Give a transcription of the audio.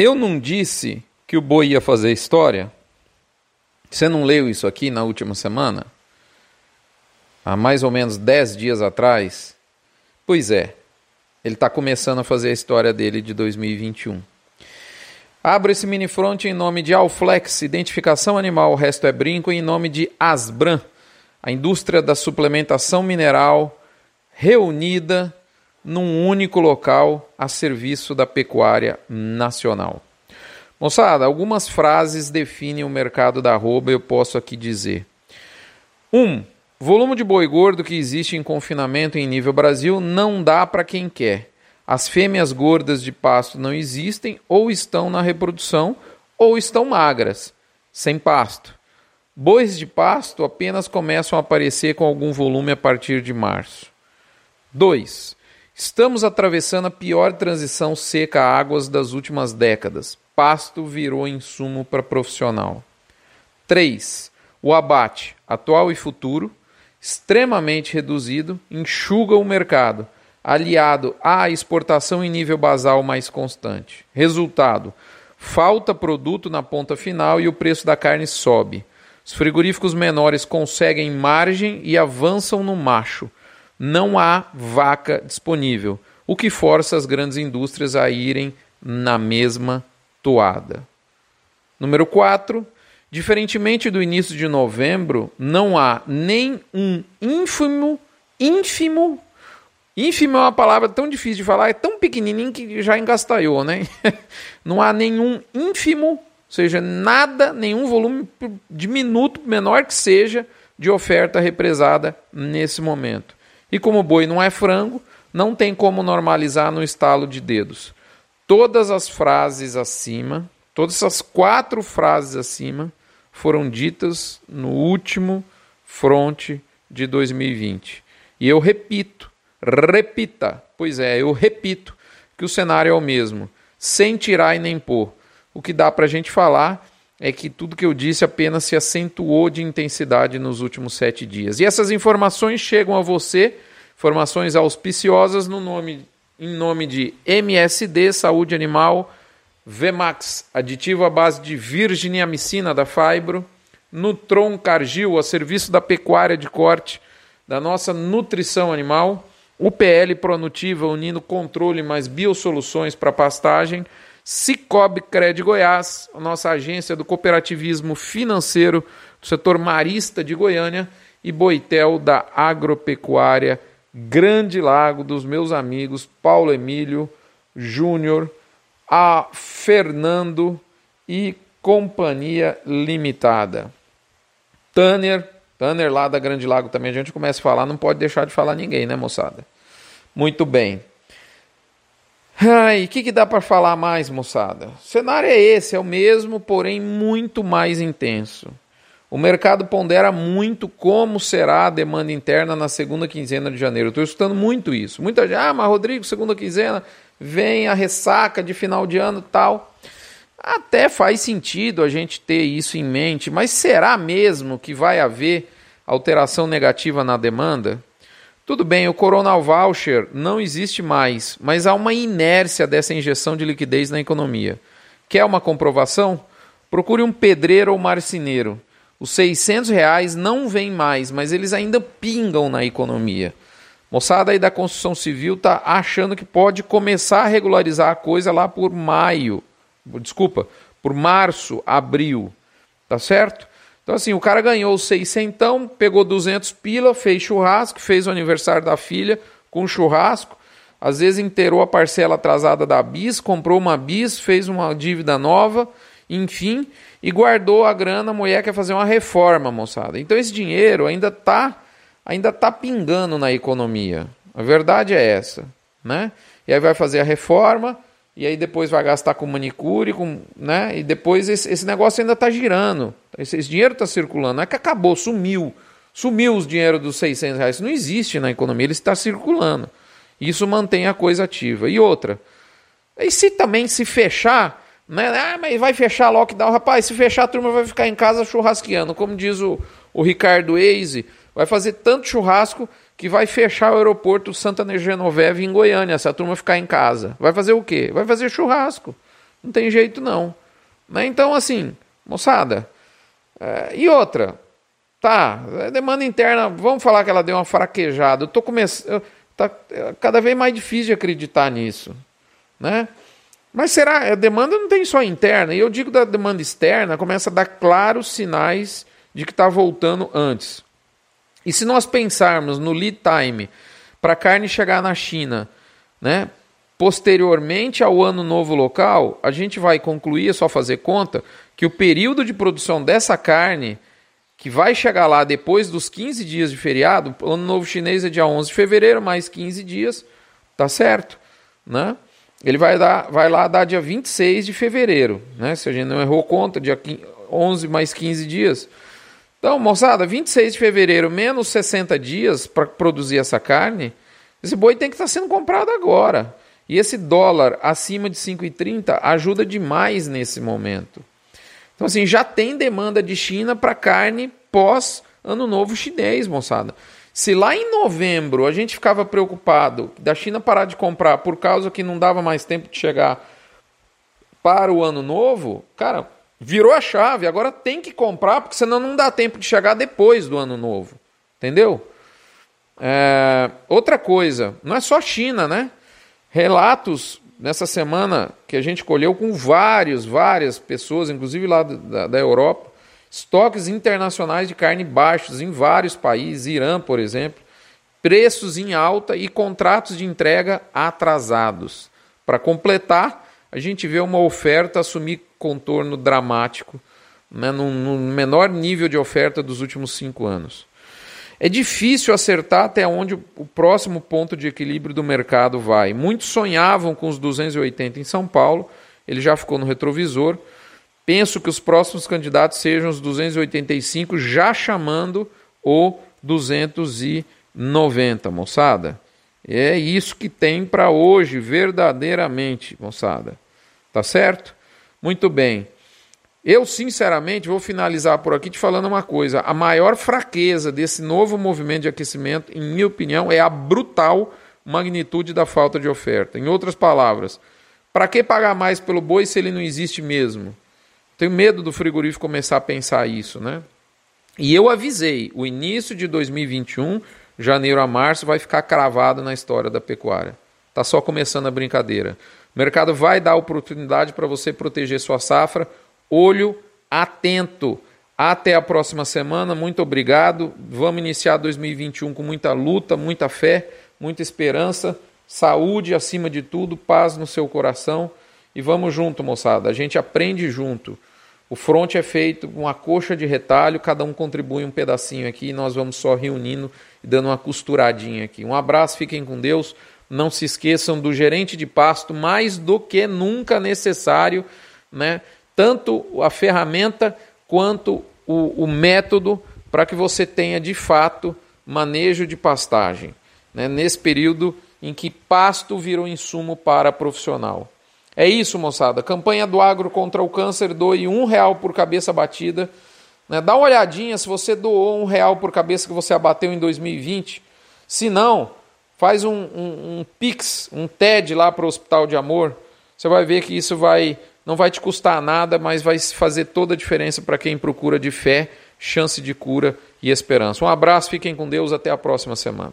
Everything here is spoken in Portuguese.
Eu não disse que o boi ia fazer história? Você não leu isso aqui na última semana? Há mais ou menos 10 dias atrás? Pois é, ele está começando a fazer a história dele de 2021. Abro esse mini front em nome de Alflex, identificação animal, o resto é brinco, em nome de Asbran, a indústria da suplementação mineral reunida num único local a serviço da pecuária nacional. Moçada, algumas frases definem o mercado da arroba, eu posso aqui dizer. 1. Um, volume de boi gordo que existe em confinamento em nível Brasil não dá para quem quer. As fêmeas gordas de pasto não existem, ou estão na reprodução, ou estão magras, sem pasto. Bois de pasto apenas começam a aparecer com algum volume a partir de março. 2. Estamos atravessando a pior transição seca-águas das últimas décadas. Pasto virou insumo para profissional. 3. O abate, atual e futuro, extremamente reduzido, enxuga o mercado aliado à exportação em nível basal mais constante. Resultado: falta produto na ponta final e o preço da carne sobe. Os frigoríficos menores conseguem margem e avançam no macho. Não há vaca disponível, o que força as grandes indústrias a irem na mesma toada. Número 4. Diferentemente do início de novembro, não há nem um ínfimo, ínfimo Ínfimo é uma palavra tão difícil de falar, é tão pequenininho que já engastalhou, né? Não há nenhum ínfimo, ou seja, nada, nenhum volume diminuto, menor que seja, de oferta represada nesse momento. E como o boi não é frango, não tem como normalizar no estalo de dedos. Todas as frases acima, todas essas quatro frases acima, foram ditas no último fronte de 2020. E eu repito, Repita, pois é, eu repito que o cenário é o mesmo, sem tirar e nem pôr. O que dá para a gente falar é que tudo que eu disse apenas se acentuou de intensidade nos últimos sete dias. E essas informações chegam a você, informações auspiciosas no nome, em nome de MSD Saúde Animal, Vemax, aditivo à base de virginiamicina da Fibro, Nutron Cargil, a serviço da pecuária de corte, da nossa nutrição animal, UPL Pronutiva unindo controle mais biosoluções para pastagem, Cicobi Cred Goiás, nossa agência do cooperativismo financeiro do setor marista de Goiânia e Boitel da agropecuária Grande Lago dos meus amigos Paulo Emílio Júnior, a Fernando e Companhia Limitada. Tanner Tanner lá da Grande Lago também, a gente começa a falar, não pode deixar de falar ninguém, né, moçada? Muito bem. Ai, o que, que dá para falar mais, moçada? O cenário é esse, é o mesmo, porém muito mais intenso. O mercado pondera muito como será a demanda interna na segunda quinzena de janeiro. Estou escutando muito isso. Muita gente, ah, mas Rodrigo, segunda quinzena, vem a ressaca de final de ano tal. Até faz sentido a gente ter isso em mente, mas será mesmo que vai haver alteração negativa na demanda? Tudo bem, o Coronal Voucher não existe mais, mas há uma inércia dessa injeção de liquidez na economia. Quer uma comprovação? Procure um pedreiro ou marceneiro. Os 600 reais não vêm mais, mas eles ainda pingam na economia. Moçada aí da construção civil está achando que pode começar a regularizar a coisa lá por maio desculpa, por março, abril, tá certo? Então assim, o cara ganhou 600, pegou 200 pila, fez churrasco, fez o aniversário da filha com churrasco, às vezes inteirou a parcela atrasada da bis, comprou uma bis, fez uma dívida nova, enfim, e guardou a grana, a mulher quer fazer uma reforma, moçada. Então esse dinheiro ainda tá ainda tá pingando na economia. A verdade é essa, né? E aí vai fazer a reforma, e aí depois vai gastar com manicure, com, né? E depois esse, esse negócio ainda está girando. Esse, esse dinheiro está circulando. Não é que acabou, sumiu. Sumiu os dinheiro dos 600 reais. Isso não existe na economia, ele está circulando. Isso mantém a coisa ativa. E outra, e se também se fechar, né? Ah, mas vai fechar lockdown. Rapaz, se fechar a turma vai ficar em casa churrasqueando. Como diz o, o Ricardo Eise, vai fazer tanto churrasco que vai fechar o aeroporto Santa Genoveve em Goiânia, se a turma ficar em casa. Vai fazer o quê? Vai fazer churrasco. Não tem jeito não. Né? Então, assim, moçada. É, e outra, tá, é demanda interna, vamos falar que ela deu uma fraquejada. Eu tô começando. Tá é cada vez mais difícil de acreditar nisso. Né? Mas será? A demanda não tem só interna. E eu digo da demanda externa, começa a dar claros sinais de que está voltando antes. E se nós pensarmos no lead time para a carne chegar na China, né, posteriormente ao ano novo local, a gente vai concluir, é só fazer conta, que o período de produção dessa carne, que vai chegar lá depois dos 15 dias de feriado, o ano novo chinês é dia 11 de fevereiro, mais 15 dias, tá certo, né? Ele vai, dar, vai lá dar dia 26 de fevereiro, né? Se a gente não errou conta, dia 11 mais 15 dias. Então, moçada, 26 de fevereiro menos 60 dias para produzir essa carne, esse boi tem que estar tá sendo comprado agora. E esse dólar acima de 5,30 ajuda demais nesse momento. Então, assim, já tem demanda de China para carne pós Ano Novo Chinês, moçada. Se lá em novembro a gente ficava preocupado da China parar de comprar por causa que não dava mais tempo de chegar para o ano novo, cara, virou a chave. Agora tem que comprar, porque senão não dá tempo de chegar depois do ano novo. Entendeu? É, outra coisa, não é só China, né? Relatos nessa semana que a gente colheu com vários, várias pessoas, inclusive lá da, da Europa, Estoques internacionais de carne baixos em vários países, Irã, por exemplo, preços em alta e contratos de entrega atrasados. Para completar, a gente vê uma oferta assumir contorno dramático, né, no, no menor nível de oferta dos últimos cinco anos. É difícil acertar até onde o próximo ponto de equilíbrio do mercado vai. Muitos sonhavam com os 280 em São Paulo, ele já ficou no retrovisor. Penso que os próximos candidatos sejam os 285, já chamando o 290, moçada. É isso que tem para hoje, verdadeiramente, moçada. Tá certo? Muito bem. Eu, sinceramente, vou finalizar por aqui te falando uma coisa. A maior fraqueza desse novo movimento de aquecimento, em minha opinião, é a brutal magnitude da falta de oferta. Em outras palavras, para que pagar mais pelo boi se ele não existe mesmo? Tenho medo do frigorífico começar a pensar isso, né? E eu avisei, o início de 2021, janeiro a março, vai ficar cravado na história da pecuária. Tá só começando a brincadeira. O mercado vai dar oportunidade para você proteger sua safra. Olho atento. Até a próxima semana. Muito obrigado. Vamos iniciar 2021 com muita luta, muita fé, muita esperança, saúde acima de tudo, paz no seu coração. E vamos junto, moçada. A gente aprende junto. O front é feito com uma coxa de retalho, cada um contribui um pedacinho aqui e nós vamos só reunindo e dando uma costuradinha aqui. Um abraço, fiquem com Deus. Não se esqueçam do gerente de pasto, mais do que nunca necessário, né? tanto a ferramenta quanto o, o método para que você tenha de fato manejo de pastagem, né? nesse período em que pasto virou insumo para profissional. É isso, moçada. Campanha do agro contra o câncer, doe um real por cabeça batida. Né? Dá uma olhadinha se você doou um real por cabeça que você abateu em 2020. Se não, faz um, um, um Pix, um TED lá para o Hospital de Amor. Você vai ver que isso vai não vai te custar nada, mas vai fazer toda a diferença para quem procura de fé, chance de cura e esperança. Um abraço, fiquem com Deus, até a próxima semana.